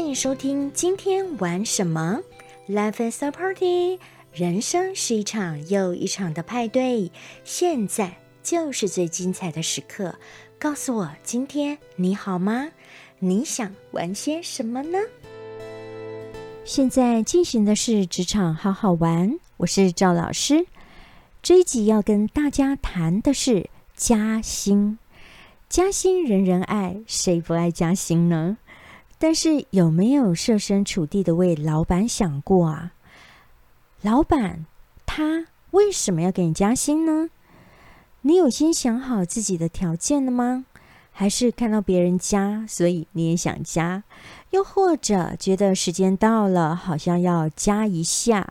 欢迎收听今天玩什么？Life is a party，人生是一场又一场的派对，现在就是最精彩的时刻。告诉我，今天你好吗？你想玩些什么呢？现在进行的是职场好好玩，我是赵老师。这一集要跟大家谈的是加薪。加薪人人爱，谁不爱加薪呢？但是有没有设身处地的为老板想过啊？老板他为什么要给你加薪呢？你有先想好自己的条件了吗？还是看到别人加，所以你也想加？又或者觉得时间到了，好像要加一下？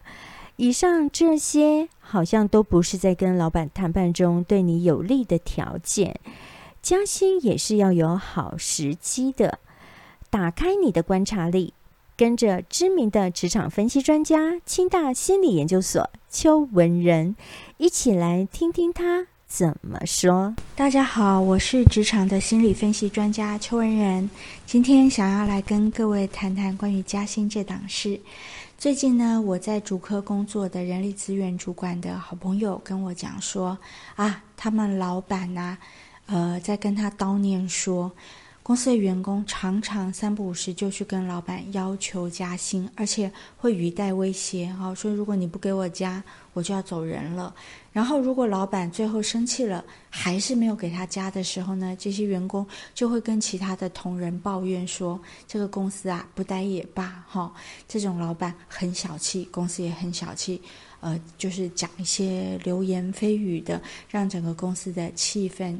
以上这些好像都不是在跟老板谈判中对你有利的条件。加薪也是要有好时机的。打开你的观察力，跟着知名的职场分析专家、清大心理研究所邱文仁一起来听听他怎么说。大家好，我是职场的心理分析专家邱文仁，今天想要来跟各位谈谈关于加薪这档事。最近呢，我在主科工作的人力资源主管的好朋友跟我讲说，啊，他们老板呐，呃，在跟他叨念说。公司的员工常常三不五时就去跟老板要求加薪，而且会语带威胁，哈，说如果你不给我加，我就要走人了。然后如果老板最后生气了，还是没有给他加的时候呢，这些员工就会跟其他的同仁抱怨说，这个公司啊不待也罢，哈，这种老板很小气，公司也很小气，呃，就是讲一些流言蜚语的，让整个公司的气氛。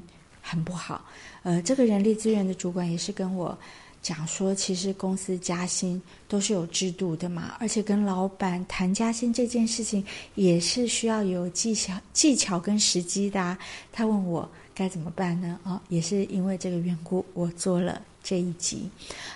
很不好，呃，这个人力资源的主管也是跟我讲说，其实公司加薪都是有制度的嘛，而且跟老板谈加薪这件事情也是需要有技巧、技巧跟时机的。他问我该怎么办呢？哦，也是因为这个缘故，我做了。这一集，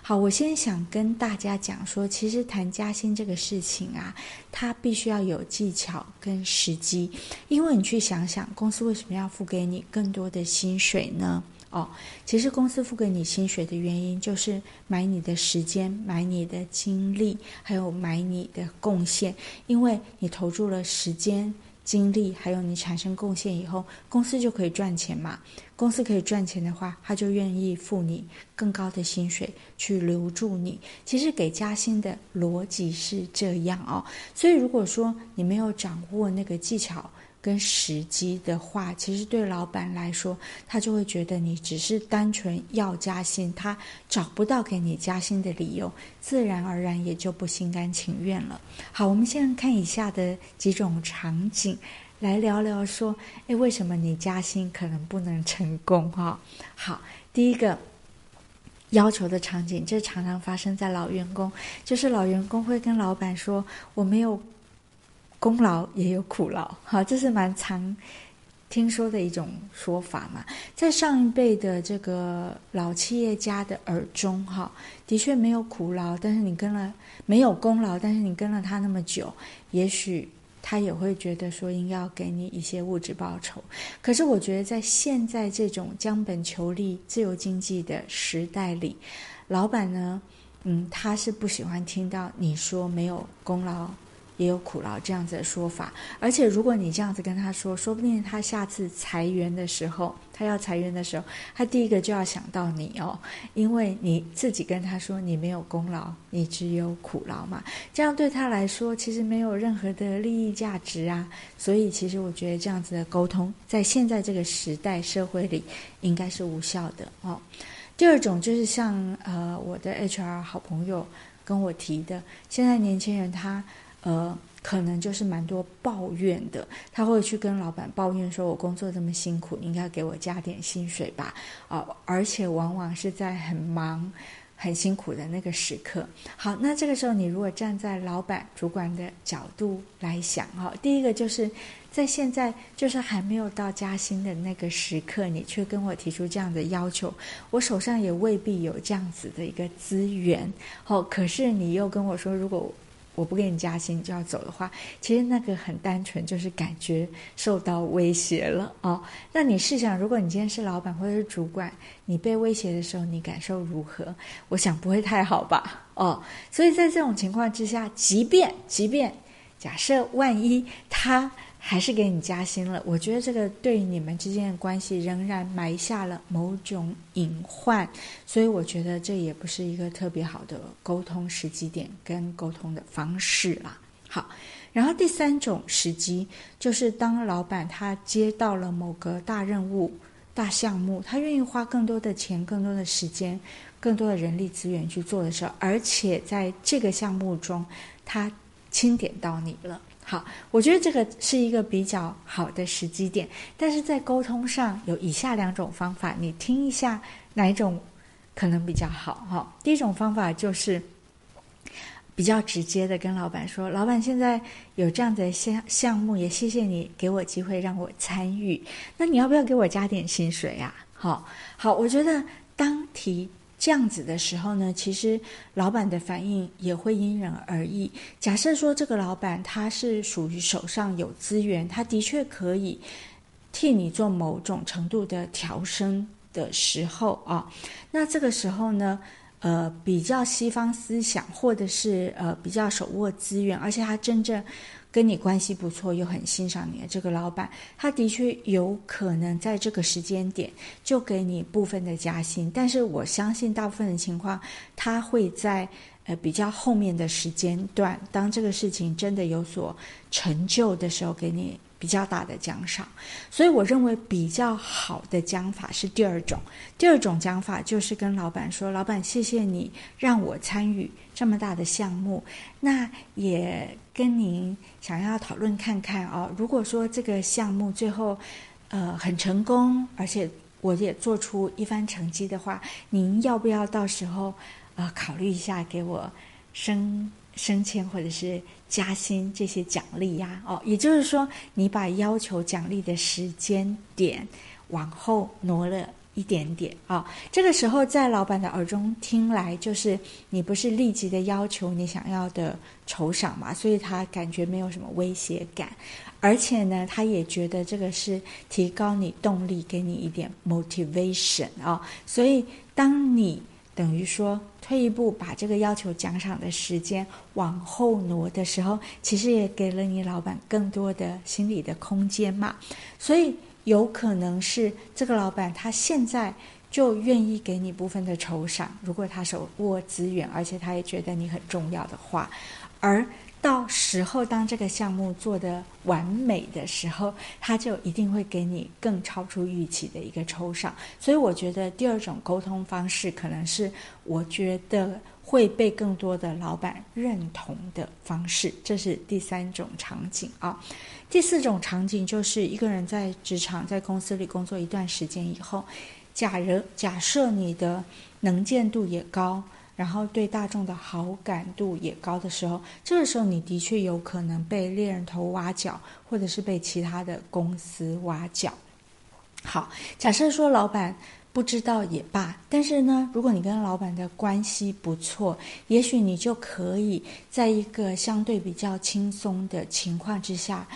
好，我先想跟大家讲说，其实谈加薪这个事情啊，它必须要有技巧跟时机，因为你去想想，公司为什么要付给你更多的薪水呢？哦，其实公司付给你薪水的原因，就是买你的时间，买你的精力，还有买你的贡献，因为你投入了时间。经历还有你产生贡献以后，公司就可以赚钱嘛。公司可以赚钱的话，他就愿意付你更高的薪水去留住你。其实给加薪的逻辑是这样哦。所以如果说你没有掌握那个技巧，跟时机的话，其实对老板来说，他就会觉得你只是单纯要加薪，他找不到给你加薪的理由，自然而然也就不心甘情愿了。好，我们现在看以下的几种场景，来聊聊说，诶，为什么你加薪可能不能成功？哈，好，第一个要求的场景，这常常发生在老员工，就是老员工会跟老板说，我没有。功劳也有苦劳，哈，这是蛮常听说的一种说法嘛。在上一辈的这个老企业家的耳中，哈，的确没有苦劳，但是你跟了没有功劳，但是你跟了他那么久，也许他也会觉得说应该要给你一些物质报酬。可是我觉得在现在这种将本求利、自由经济的时代里，老板呢，嗯，他是不喜欢听到你说没有功劳。也有苦劳这样子的说法，而且如果你这样子跟他说，说不定他下次裁员的时候，他要裁员的时候，他第一个就要想到你哦，因为你自己跟他说你没有功劳，你只有苦劳嘛，这样对他来说其实没有任何的利益价值啊，所以其实我觉得这样子的沟通，在现在这个时代社会里应该是无效的哦。第二种就是像呃我的 HR 好朋友跟我提的，现在年轻人他。呃，可能就是蛮多抱怨的，他会去跟老板抱怨说：“我工作这么辛苦，应该给我加点薪水吧？”啊，而且往往是在很忙、很辛苦的那个时刻。好，那这个时候你如果站在老板、主管的角度来想，哈，第一个就是在现在就是还没有到加薪的那个时刻，你却跟我提出这样的要求，我手上也未必有这样子的一个资源。哦，可是你又跟我说，如果我不给你加薪就要走的话，其实那个很单纯，就是感觉受到威胁了哦。那你试想，如果你今天是老板或者是主管，你被威胁的时候，你感受如何？我想不会太好吧？哦，所以在这种情况之下，即便即便假设万一他。还是给你加薪了，我觉得这个对你们之间的关系仍然埋下了某种隐患，所以我觉得这也不是一个特别好的沟通时机点跟沟通的方式啦。好，然后第三种时机就是当老板他接到了某个大任务、大项目，他愿意花更多的钱、更多的时间、更多的人力资源去做的时候，而且在这个项目中他钦点到你了。好，我觉得这个是一个比较好的时机点，但是在沟通上有以下两种方法，你听一下哪一种可能比较好哈。第一种方法就是比较直接的跟老板说：“老板，现在有这样的项项目，也谢谢你给我机会让我参与，那你要不要给我加点薪水呀？”好，好，我觉得当提。这样子的时候呢，其实老板的反应也会因人而异。假设说这个老板他是属于手上有资源，他的确可以替你做某种程度的调升的时候啊，那这个时候呢，呃，比较西方思想，或者是呃比较手握资源，而且他真正。跟你关系不错又很欣赏你的这个老板，他的确有可能在这个时间点就给你部分的加薪，但是我相信大部分的情况，他会在呃比较后面的时间段，当这个事情真的有所成就的时候，给你。比较大的奖赏，所以我认为比较好的讲法是第二种。第二种讲法就是跟老板说：“老板，谢谢你让我参与这么大的项目，那也跟您想要讨论看看哦。如果说这个项目最后呃很成功，而且我也做出一番成绩的话，您要不要到时候呃考虑一下给我升？”升迁或者是加薪这些奖励呀，哦，也就是说，你把要求奖励的时间点往后挪了一点点啊。这个时候，在老板的耳中听来，就是你不是立即的要求你想要的酬赏嘛，所以他感觉没有什么威胁感，而且呢，他也觉得这个是提高你动力，给你一点 motivation 啊。所以，当你等于说。退一步，把这个要求奖赏的时间往后挪的时候，其实也给了你老板更多的心理的空间嘛。所以有可能是这个老板他现在就愿意给你部分的酬赏，如果他手握资源，而且他也觉得你很重要的话，而。到时候，当这个项目做得完美的时候，他就一定会给你更超出预期的一个抽赏。所以，我觉得第二种沟通方式可能是我觉得会被更多的老板认同的方式。这是第三种场景啊。第四种场景就是一个人在职场、在公司里工作一段时间以后，假如假设你的能见度也高。然后对大众的好感度也高的时候，这个时候你的确有可能被猎人头挖角，或者是被其他的公司挖角。好，假设说老板不知道也罢，但是呢，如果你跟老板的关系不错，也许你就可以在一个相对比较轻松的情况之下，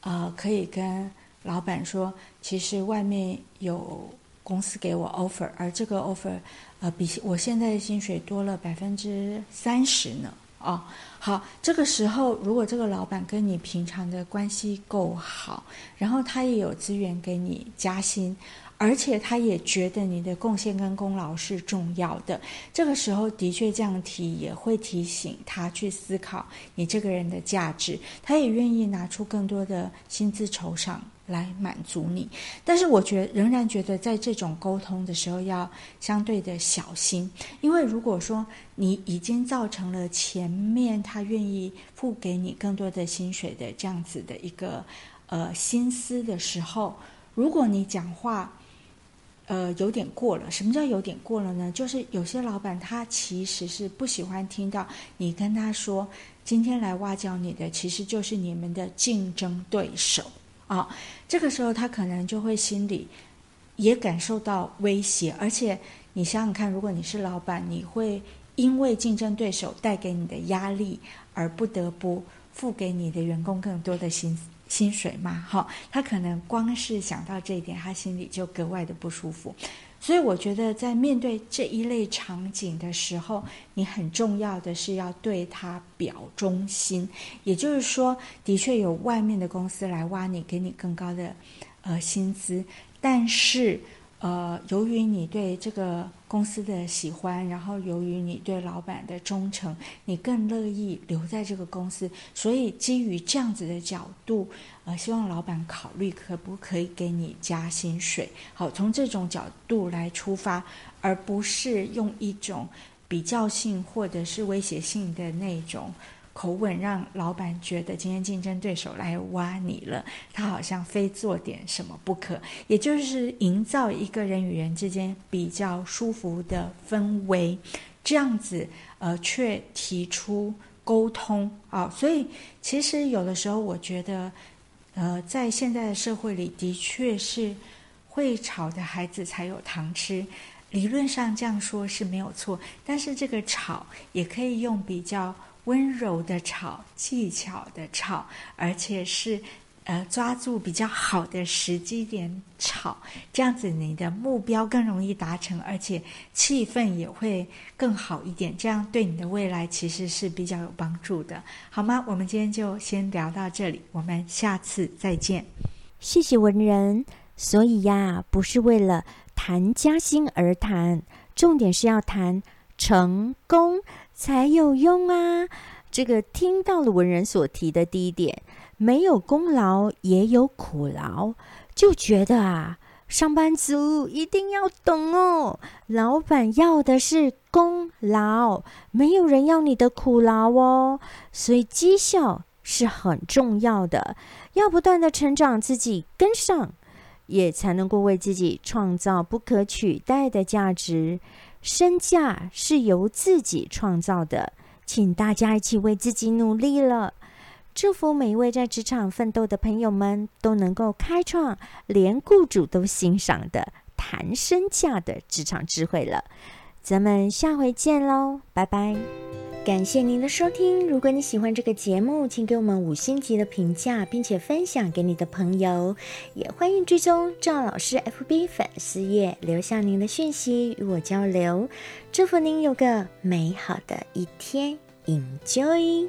呃，可以跟老板说，其实外面有。公司给我 offer，而这个 offer，呃，比我现在的薪水多了百分之三十呢。哦，好，这个时候如果这个老板跟你平常的关系够好，然后他也有资源给你加薪。而且他也觉得你的贡献跟功劳是重要的，这个时候的确这样提也会提醒他去思考你这个人的价值，他也愿意拿出更多的薪资酬赏来满足你。但是我觉仍然觉得在这种沟通的时候要相对的小心，因为如果说你已经造成了前面他愿意付给你更多的薪水的这样子的一个呃心思的时候，如果你讲话。呃，有点过了。什么叫有点过了呢？就是有些老板他其实是不喜欢听到你跟他说，今天来挖角你的其实就是你们的竞争对手啊。这个时候他可能就会心里也感受到威胁，而且你想想看，如果你是老板，你会。因为竞争对手带给你的压力而不得不付给你的员工更多的薪薪水嘛？哈，他可能光是想到这一点，他心里就格外的不舒服。所以我觉得，在面对这一类场景的时候，你很重要的是要对他表忠心。也就是说，的确有外面的公司来挖你，给你更高的呃薪资，但是。呃，由于你对这个公司的喜欢，然后由于你对老板的忠诚，你更乐意留在这个公司，所以基于这样子的角度，呃，希望老板考虑可不可以给你加薪水。好，从这种角度来出发，而不是用一种比较性或者是威胁性的那种。口吻让老板觉得今天竞争对手来挖你了，他好像非做点什么不可，也就是营造一个人与人之间比较舒服的氛围，这样子呃，却提出沟通啊，所以其实有的时候我觉得，呃，在现在的社会里的确是会吵的孩子才有糖吃，理论上这样说是没有错，但是这个吵也可以用比较。温柔的吵，技巧的吵，而且是呃抓住比较好的时机点吵，这样子你的目标更容易达成，而且气氛也会更好一点。这样对你的未来其实是比较有帮助的，好吗？我们今天就先聊到这里，我们下次再见。谢谢文人。所以呀，不是为了谈加薪而谈，重点是要谈成功。才有用啊！这个听到了文人所提的第一点，没有功劳也有苦劳，就觉得啊，上班族一定要懂哦，老板要的是功劳，没有人要你的苦劳哦。所以绩效是很重要的，要不断的成长自己，跟上，也才能够为自己创造不可取代的价值。身价是由自己创造的，请大家一起为自己努力了。祝福每一位在职场奋斗的朋友们都能够开创连雇主都欣赏的谈身价的职场智慧了。咱们下回见喽，拜拜。感谢您的收听。如果你喜欢这个节目，请给我们五星级的评价，并且分享给你的朋友。也欢迎追踪赵老师 FB 粉丝页，留下您的讯息与我交流。祝福您有个美好的一天，Enjoy。